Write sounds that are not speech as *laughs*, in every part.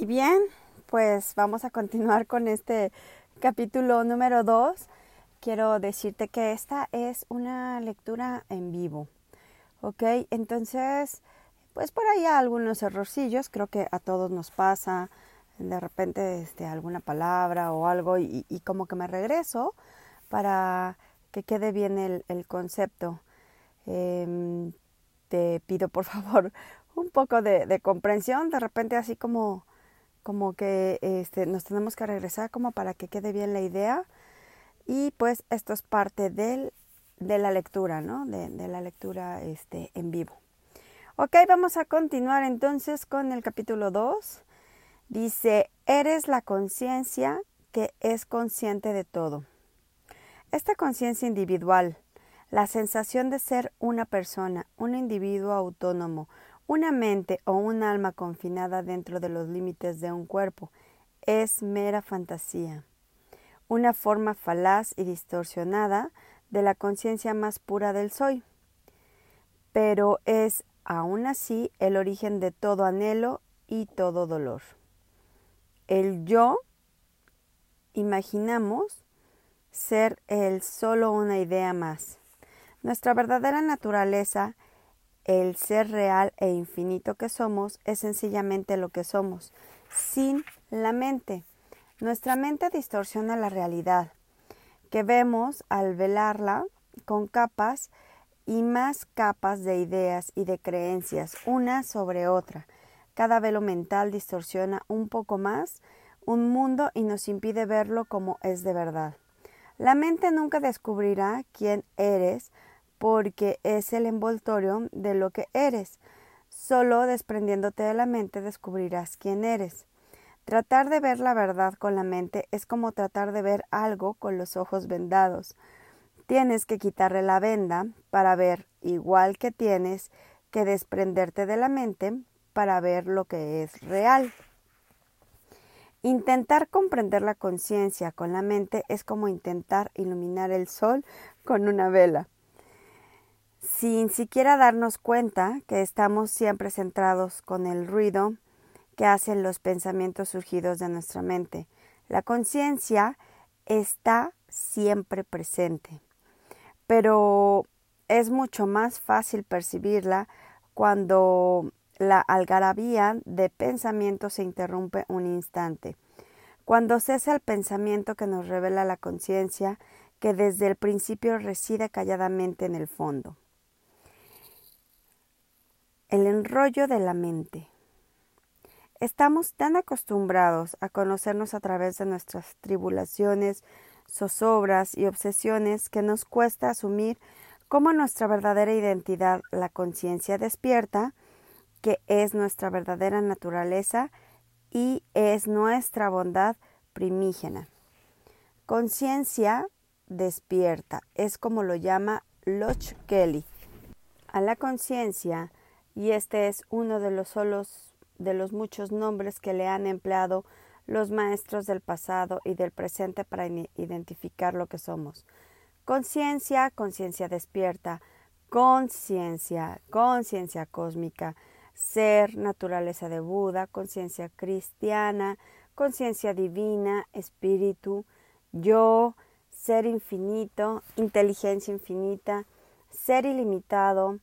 Y bien, pues vamos a continuar con este capítulo número 2. Quiero decirte que esta es una lectura en vivo. ¿Ok? Entonces, pues por ahí algunos errorcillos, creo que a todos nos pasa de repente este, alguna palabra o algo y, como que me regreso para que quede bien el, concepto. Em, te pido por *laughs* favor un poco de comprensión, de repente así como como que este, nos tenemos que regresar como para que quede bien la idea y pues esto es parte del, de la lectura, ¿no? De, la lectura este, en vivo. Ok, vamos a continuar entonces con el capítulo 2. Dice, eres la conciencia que es consciente de todo. Esta conciencia individual, la sensación de ser una persona, un individuo autónomo, una mente o un alma confinada dentro de los límites de un cuerpo es mera fantasía, una forma falaz y distorsionada de la conciencia más pura del soy. Pero es aún así el origen de todo anhelo y todo dolor. El yo imaginamos ser el solo una idea más. Nuestra verdadera naturaleza el ser real e infinito que somos es sencillamente lo que somos, sin la mente. Nuestra mente distorsiona la realidad, que vemos al velarla con capas y más capas de ideas y de creencias, una sobre otra. Cada velo mental distorsiona un poco más un mundo y nos impide verlo como es de verdad. La mente nunca descubrirá quién eres porque es el envoltorio de lo que eres. Solo desprendiéndote de la mente descubrirás quién eres. Tratar de ver la verdad con la mente es como tratar de ver algo con los ojos vendados. Tienes que quitarle la venda para ver igual que tienes que desprenderte de la mente para ver lo que es real. Intentar comprender la conciencia con la mente es como intentar iluminar el sol con una vela sin siquiera darnos cuenta que estamos siempre centrados con el ruido que hacen los pensamientos surgidos de nuestra mente. La conciencia está siempre presente, pero es mucho más fácil percibirla cuando la algarabía de pensamiento se interrumpe un instante. Cuando cesa el pensamiento que nos revela la conciencia que desde el principio reside calladamente en el fondo. El enrollo de la mente. Estamos tan acostumbrados a conocernos a través de nuestras tribulaciones, zozobras y obsesiones que nos cuesta asumir como nuestra verdadera identidad, la conciencia despierta, que es nuestra verdadera naturaleza y es nuestra bondad primígena. Conciencia despierta, es como lo llama Loch Kelly. A la conciencia y este es uno de los solos de los muchos nombres que le han empleado los maestros del pasado y del presente para identificar lo que somos. Conciencia, conciencia despierta, conciencia, conciencia cósmica, ser, naturaleza de Buda, conciencia cristiana, conciencia divina, espíritu, yo, ser infinito, inteligencia infinita, ser ilimitado,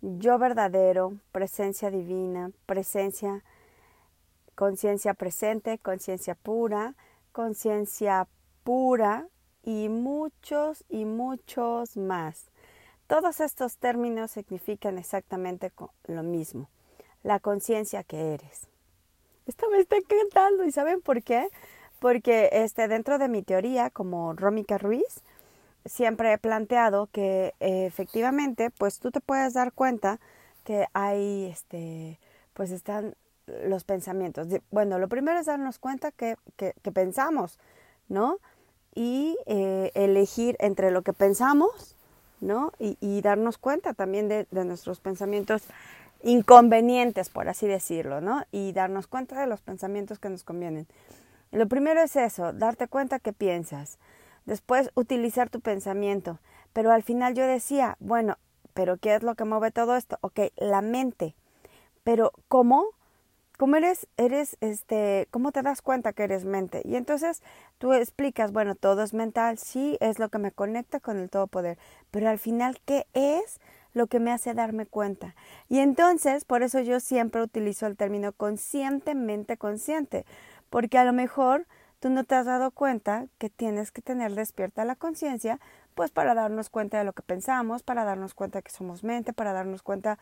yo verdadero, presencia divina, presencia, conciencia presente, conciencia pura, conciencia pura y muchos y muchos más. Todos estos términos significan exactamente lo mismo, la conciencia que eres. Esto me está encantando y ¿saben por qué? Porque este, dentro de mi teoría, como Rómica Ruiz, siempre he planteado que eh, efectivamente, pues tú te puedes dar cuenta que hay, este, pues están los pensamientos. Bueno, lo primero es darnos cuenta que, que, pensamos, ¿no? Y eh, elegir entre lo que pensamos, ¿no? Y, y darnos cuenta también de, de, nuestros pensamientos inconvenientes, por así decirlo, ¿no? Y darnos cuenta de los pensamientos que nos convienen. Lo primero es eso, darte cuenta que piensas. Después, utilizar tu pensamiento. Pero al final yo decía, bueno, pero ¿qué es lo que mueve todo esto? Ok, la mente. Pero ¿cómo? ¿Cómo eres, eres, este, cómo te das cuenta que eres mente? Y entonces tú explicas, bueno, todo es mental, sí, es lo que me conecta con el todopoder, pero al final, ¿qué es lo que me hace darme cuenta? Y entonces, por eso yo siempre utilizo el término conscientemente consciente, porque a lo mejor tú no te has dado cuenta que tienes que tener despierta la conciencia, pues para darnos cuenta de lo que pensamos, para darnos cuenta que somos mente, para darnos cuenta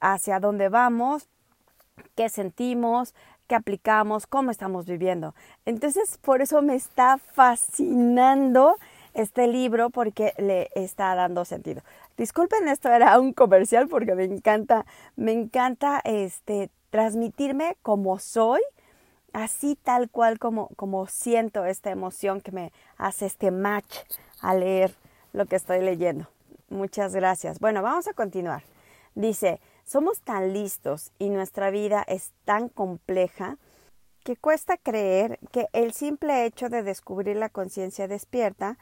hacia dónde vamos, qué sentimos, qué aplicamos, cómo estamos viviendo. Entonces, por eso me está fascinando este libro porque le está dando sentido. Disculpen, esto era un comercial porque me encanta, me encanta este transmitirme como soy, así tal cual como, como siento esta emoción que me hace este match a leer lo que estoy leyendo. Muchas gracias. Bueno, vamos a continuar. Dice, somos tan listos y nuestra vida es tan compleja que cuesta creer que el simple hecho de descubrir la conciencia despierta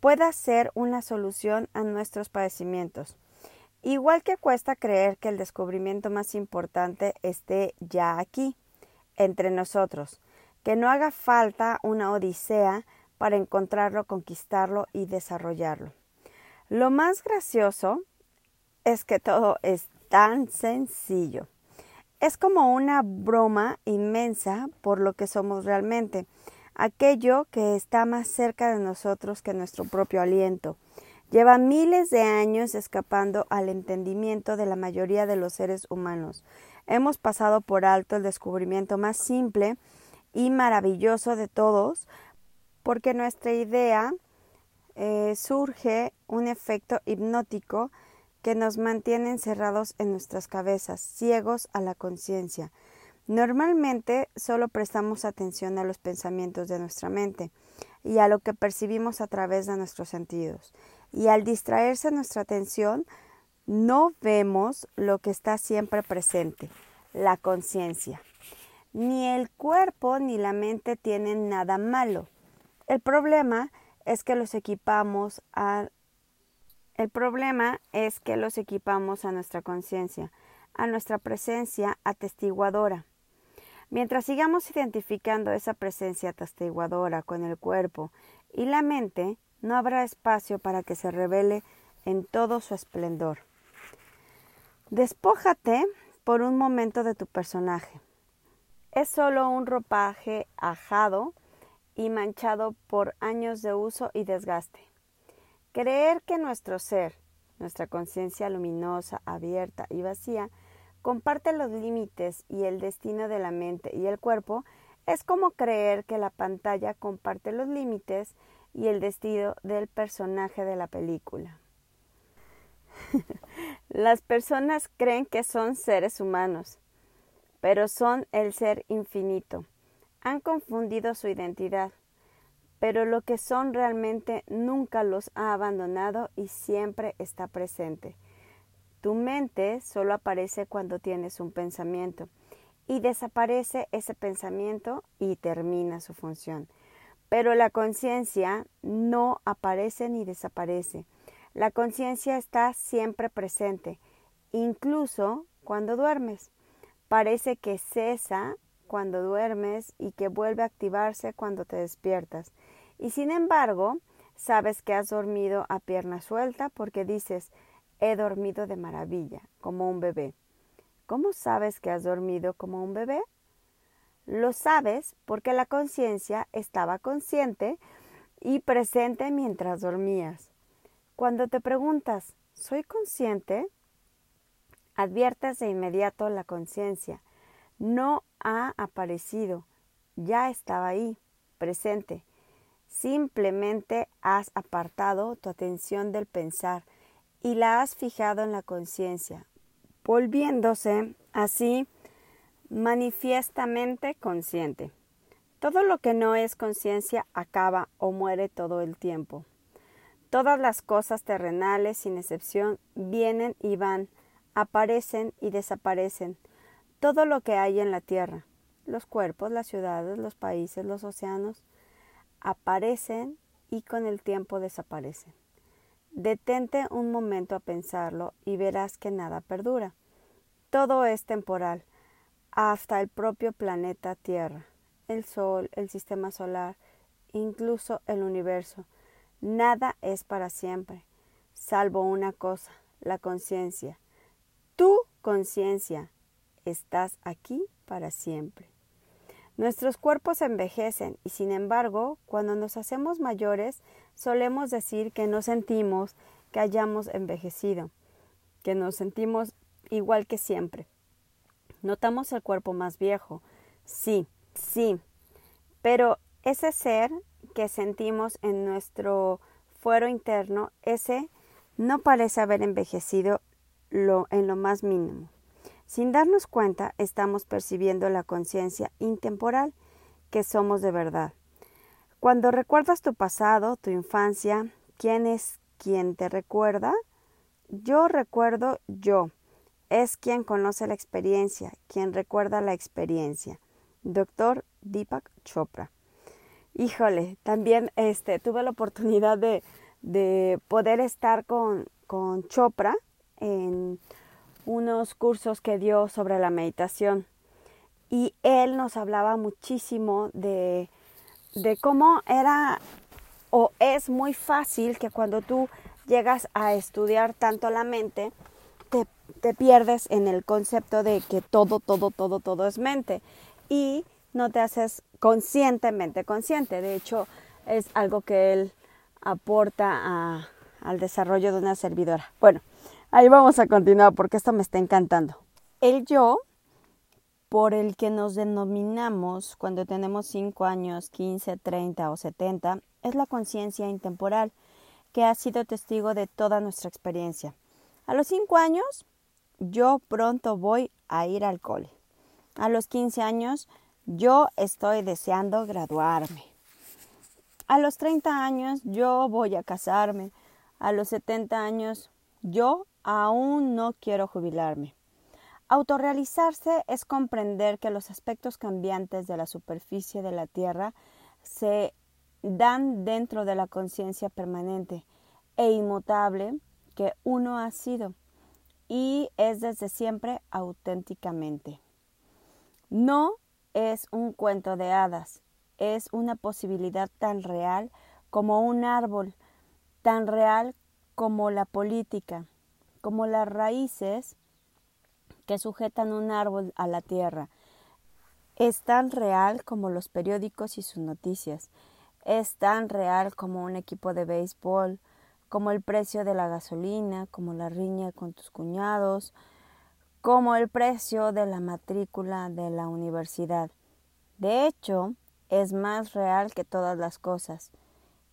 pueda ser una solución a nuestros padecimientos. Igual que cuesta creer que el descubrimiento más importante esté ya aquí, entre nosotros, que no haga falta una odisea para encontrarlo, conquistarlo y desarrollarlo. Lo más gracioso es que todo es tan sencillo. Es como una broma inmensa por lo que somos realmente, aquello que está más cerca de nosotros que nuestro propio aliento. Lleva miles de años escapando al entendimiento de la mayoría de los seres humanos. Hemos pasado por alto el descubrimiento más simple y maravilloso de todos, porque nuestra idea eh, surge un efecto hipnótico que nos mantiene encerrados en nuestras cabezas, ciegos a la conciencia. Normalmente solo prestamos atención a los pensamientos de nuestra mente y a lo que percibimos a través de nuestros sentidos. Y al distraerse nuestra atención, no vemos lo que está siempre presente, la conciencia. Ni el cuerpo ni la mente tienen nada malo. El problema es que los equipamos a el problema es que los equipamos a nuestra conciencia, a nuestra presencia atestiguadora. Mientras sigamos identificando esa presencia atestiguadora con el cuerpo y la mente, no habrá espacio para que se revele en todo su esplendor. Despójate por un momento de tu personaje. Es solo un ropaje ajado y manchado por años de uso y desgaste. Creer que nuestro ser, nuestra conciencia luminosa, abierta y vacía, comparte los límites y el destino de la mente y el cuerpo es como creer que la pantalla comparte los límites y el destino del personaje de la película. *laughs* Las personas creen que son seres humanos, pero son el ser infinito. Han confundido su identidad pero lo que son realmente nunca los ha abandonado y siempre está presente. Tu mente solo aparece cuando tienes un pensamiento y desaparece ese pensamiento y termina su función. Pero la conciencia no aparece ni desaparece. La conciencia está siempre presente, incluso cuando duermes. Parece que cesa cuando duermes y que vuelve a activarse cuando te despiertas. Y sin embargo, sabes que has dormido a pierna suelta porque dices, he dormido de maravilla, como un bebé. ¿Cómo sabes que has dormido como un bebé? Lo sabes porque la conciencia estaba consciente y presente mientras dormías. Cuando te preguntas, ¿soy consciente? Adviertes de inmediato la conciencia. No ha aparecido, ya estaba ahí, presente. Simplemente has apartado tu atención del pensar y la has fijado en la conciencia, volviéndose así manifiestamente consciente. Todo lo que no es conciencia acaba o muere todo el tiempo. Todas las cosas terrenales, sin excepción, vienen y van, aparecen y desaparecen. Todo lo que hay en la tierra, los cuerpos, las ciudades, los países, los océanos, aparecen y con el tiempo desaparecen. Detente un momento a pensarlo y verás que nada perdura. Todo es temporal. Hasta el propio planeta Tierra, el Sol, el sistema solar, incluso el universo. Nada es para siempre, salvo una cosa, la conciencia. Tu conciencia, estás aquí para siempre. Nuestros cuerpos envejecen y sin embargo, cuando nos hacemos mayores, solemos decir que no sentimos que hayamos envejecido, que nos sentimos igual que siempre. Notamos el cuerpo más viejo, sí, sí, pero ese ser que sentimos en nuestro fuero interno, ese no parece haber envejecido lo, en lo más mínimo. Sin darnos cuenta, estamos percibiendo la conciencia intemporal que somos de verdad. Cuando recuerdas tu pasado, tu infancia, ¿quién es quien te recuerda? Yo recuerdo yo. Es quien conoce la experiencia, quien recuerda la experiencia. Doctor Deepak Chopra. Híjole, también este, tuve la oportunidad de, de poder estar con, con Chopra en unos cursos que dio sobre la meditación. Y él nos hablaba muchísimo de, de cómo era o es muy fácil que cuando tú llegas a estudiar tanto la mente, te, pierdes en el concepto de que todo, todo, todo, todo es mente y no te haces conscientemente consciente. De hecho, es algo que él aporta al desarrollo de una servidora. Bueno, Ahí vamos a continuar porque esto me está encantando. El yo, por el que nos denominamos cuando tenemos 5 años, 15, 30 o 70, es la conciencia intemporal que ha sido testigo de toda nuestra experiencia. A los 5 años, yo pronto voy a ir al cole. A los 15 años, yo estoy deseando graduarme. A los 30 años, yo voy a casarme. A los 70 años, yo aún no quiero jubilarme. Autorrealizarse es comprender que los aspectos cambiantes de la superficie de la Tierra se dan dentro de la conciencia permanente e inmutable que uno ha sido y es desde siempre auténticamente. No es un cuento de hadas, es una posibilidad tan real como un árbol, tan real como la política, como las raíces que sujetan un árbol a la tierra. Es tan real como los periódicos y sus noticias. Es tan real como un equipo de béisbol, como el precio de la gasolina, como la riña con tus cuñados, como el precio de la matrícula de la universidad. De hecho, es más real que todas las cosas.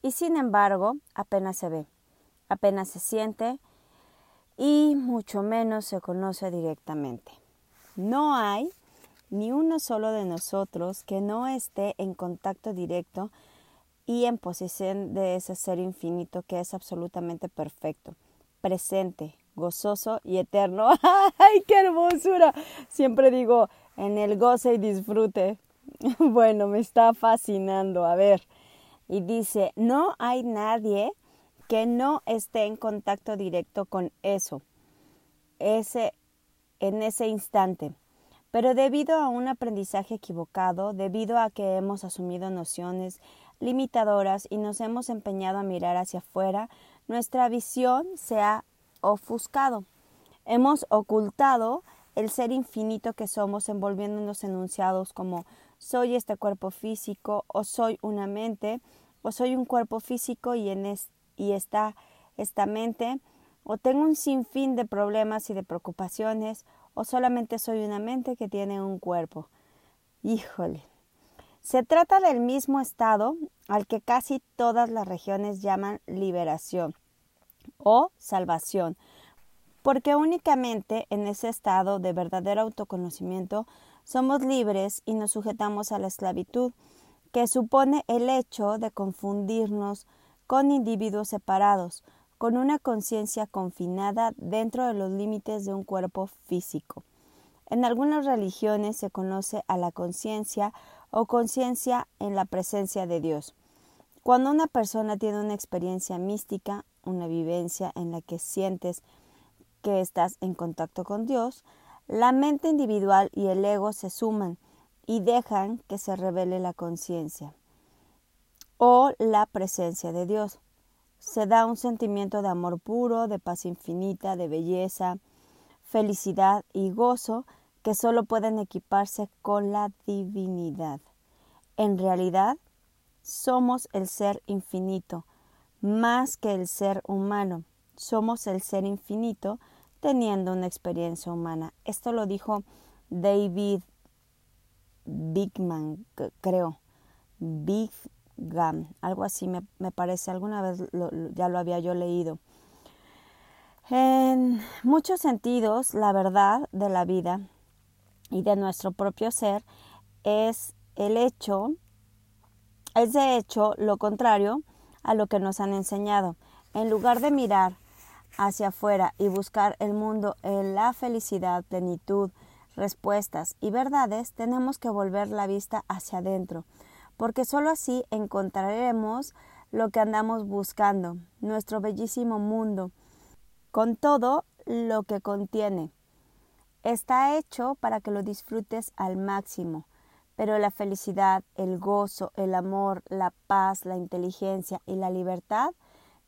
Y sin embargo, apenas se ve, apenas se siente y mucho menos se conoce directamente. No hay ni uno solo de nosotros que no esté en contacto directo y en posesión de ese ser infinito que es absolutamente perfecto, presente, gozoso y eterno. *laughs* ¡Ay, qué hermosura! Siempre digo, en el goce y disfrute. *laughs* bueno, me está fascinando. A ver, y dice, no hay nadie que no esté en contacto directo con eso, ese, en ese instante. Pero debido a un aprendizaje equivocado, debido a que hemos asumido nociones limitadoras y nos hemos empeñado a mirar hacia afuera, nuestra visión se ha ofuscado. Hemos ocultado el ser infinito que somos envolviéndonos enunciados como soy este cuerpo físico o soy una mente o soy un cuerpo físico y en, este y está esta mente, o tengo un sinfín de problemas y de preocupaciones, o solamente soy una mente que tiene un cuerpo. Híjole. Se trata del mismo estado al que casi todas las regiones llaman liberación o salvación, porque únicamente en ese estado de verdadero autoconocimiento somos libres y nos sujetamos a la esclavitud, que supone el hecho de confundirnos con individuos separados, con una conciencia confinada dentro de los límites de un cuerpo físico. En algunas religiones se conoce a la conciencia o conciencia en la presencia de Dios. Cuando una persona tiene una experiencia mística, una vivencia en la que sientes que estás en contacto con Dios, La mente individual y el ego se suman y dejan que se revele la conciencia o la presencia de Dios. Se da un sentimiento de amor puro, de paz infinita, de belleza, felicidad y gozo que solo pueden equiparse con la divinidad. En realidad, somos el ser infinito, más que el ser humano. Somos el ser infinito teniendo una experiencia humana. Esto lo dijo David Bigman, creo. Big algo así me, parece, alguna vez ya lo había yo leído. En muchos sentidos, la verdad de la vida y de nuestro propio ser es el hecho, es de hecho lo contrario a lo que nos han enseñado. En lugar de mirar hacia afuera y buscar el mundo en la felicidad, plenitud, respuestas y verdades, tenemos que volver la vista hacia adentro, porque sólo así encontraremos lo que andamos buscando, nuestro bellísimo mundo, con todo lo que contiene. Está hecho para que lo disfrutes al máximo, pero la felicidad, el gozo, el amor, la paz, la inteligencia y la libertad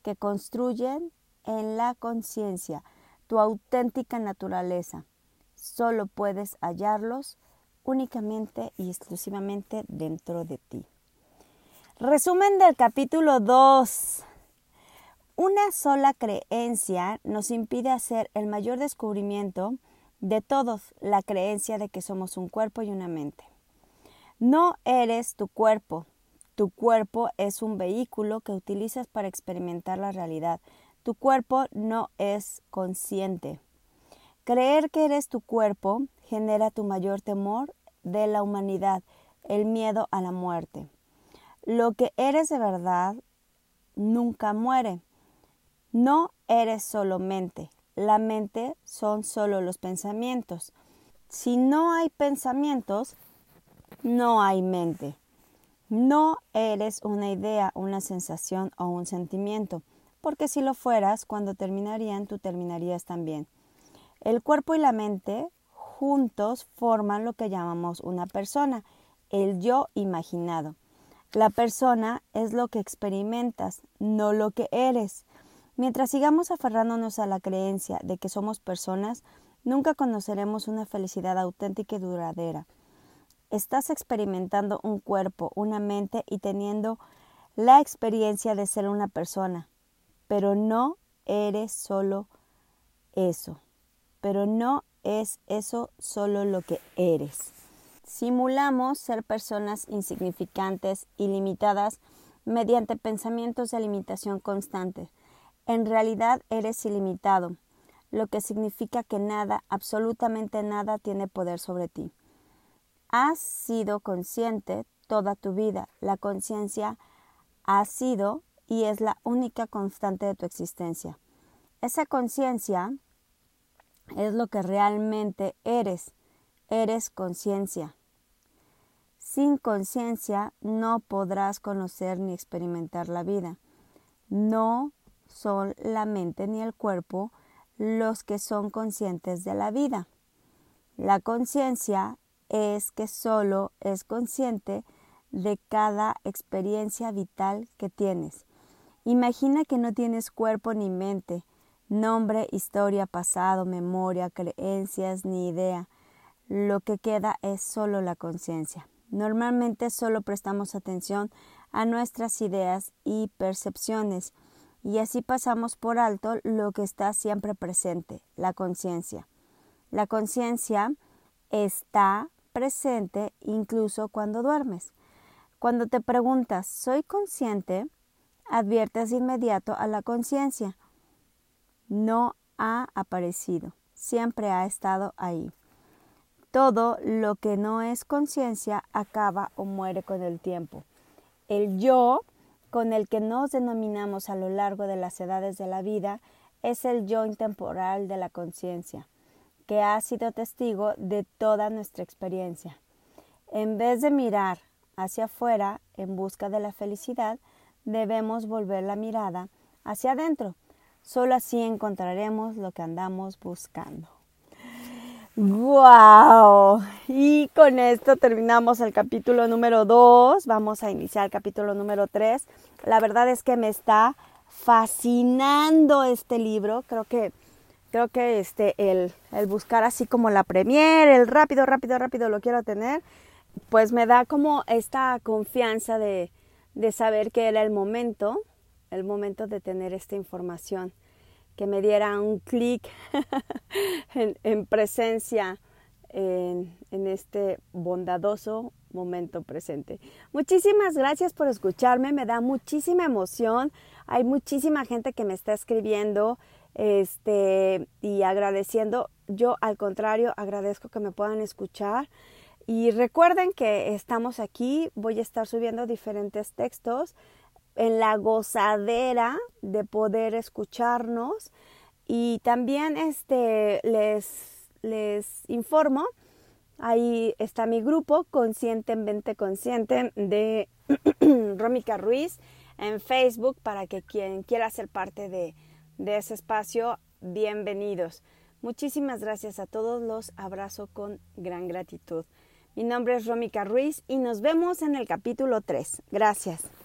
que construyen en la conciencia tu auténtica naturaleza, solo puedes hallarlos únicamente y exclusivamente dentro de ti. Resumen del capítulo 2. Una sola creencia nos impide hacer el mayor descubrimiento de todos, la creencia de que somos un cuerpo y una mente. No eres tu cuerpo. Tu cuerpo es un vehículo que utilizas para experimentar la realidad. Tu cuerpo no es consciente. Creer que eres tu cuerpo genera tu mayor temor de la humanidad, el miedo a la muerte. Lo que eres de verdad nunca muere. No eres solo mente. La mente son solo los pensamientos. Si no hay pensamientos, no hay mente. No eres una idea, una sensación o un sentimiento, porque si lo fueras, cuando terminarían, tú terminarías también. El cuerpo y la mente juntos forman lo que llamamos una persona, el yo imaginado. La persona es lo que experimentas, no lo que eres. Mientras sigamos aferrándonos a la creencia de que somos personas, nunca conoceremos una felicidad auténtica y duradera. Estás experimentando un cuerpo, una mente y teniendo la experiencia de ser una persona, pero no eres solo eso pero no es eso solo lo que eres. Simulamos ser personas insignificantes y limitadas mediante pensamientos de limitación constante. En realidad eres ilimitado, lo que significa que nada, absolutamente nada, tiene poder sobre ti. Has sido consciente toda tu vida. La conciencia ha sido y es la única constante de tu existencia. Esa conciencia es lo que realmente eres. Eres conciencia. Sin conciencia no podrás conocer ni experimentar la vida. No son la mente ni el cuerpo los que son conscientes de la vida. La conciencia es que solo es consciente de cada experiencia vital que tienes. Imagina que no tienes cuerpo ni mente, nombre, historia, pasado, memoria, creencias, ni idea. Lo que queda es solo la conciencia. Normalmente solo prestamos atención a nuestras ideas y percepciones y así pasamos por alto lo que está siempre presente, la conciencia. La conciencia está presente incluso cuando duermes. Cuando te preguntas, ¿soy consciente? Adviertes inmediato a la conciencia no ha aparecido, siempre ha estado ahí. Todo lo que no es conciencia acaba o muere con el tiempo. El yo, con el que nos denominamos a lo largo de las edades de la vida, es el yo intemporal de la conciencia, que ha sido testigo de toda nuestra experiencia. En vez de mirar hacia afuera en busca de la felicidad, debemos volver la mirada hacia adentro Solo así encontraremos lo que andamos buscando. ¡Wow! Y con esto terminamos el capítulo número 2. Vamos a iniciar el capítulo número 3. La verdad es que me está fascinando este libro. Creo que, creo que este, el, el buscar así como la premier, el rápido, rápido, rápido lo quiero tener, pues me da como esta confianza de, de saber que era el momento, el momento de tener esta información que me diera un clic *laughs* en, presencia en, en este bondadoso momento presente. Muchísimas gracias por escucharme, me da muchísima emoción. Hay muchísima gente que me está escribiendo este, y agradeciendo. Yo, al contrario, agradezco que me puedan escuchar. Y recuerden que estamos aquí, voy a estar subiendo diferentes textos en la gozadera de poder escucharnos. Y también este les les informo ahí está mi grupo conscientemente consciente de *clears throat* Rómica Ruiz en Facebook para que quien quiera ser parte de, de ese espacio bienvenidos. Muchísimas gracias a todos los abrazo con gran gratitud. Mi nombre es Rómica Ruiz y nos vemos en el capítulo 3 gracias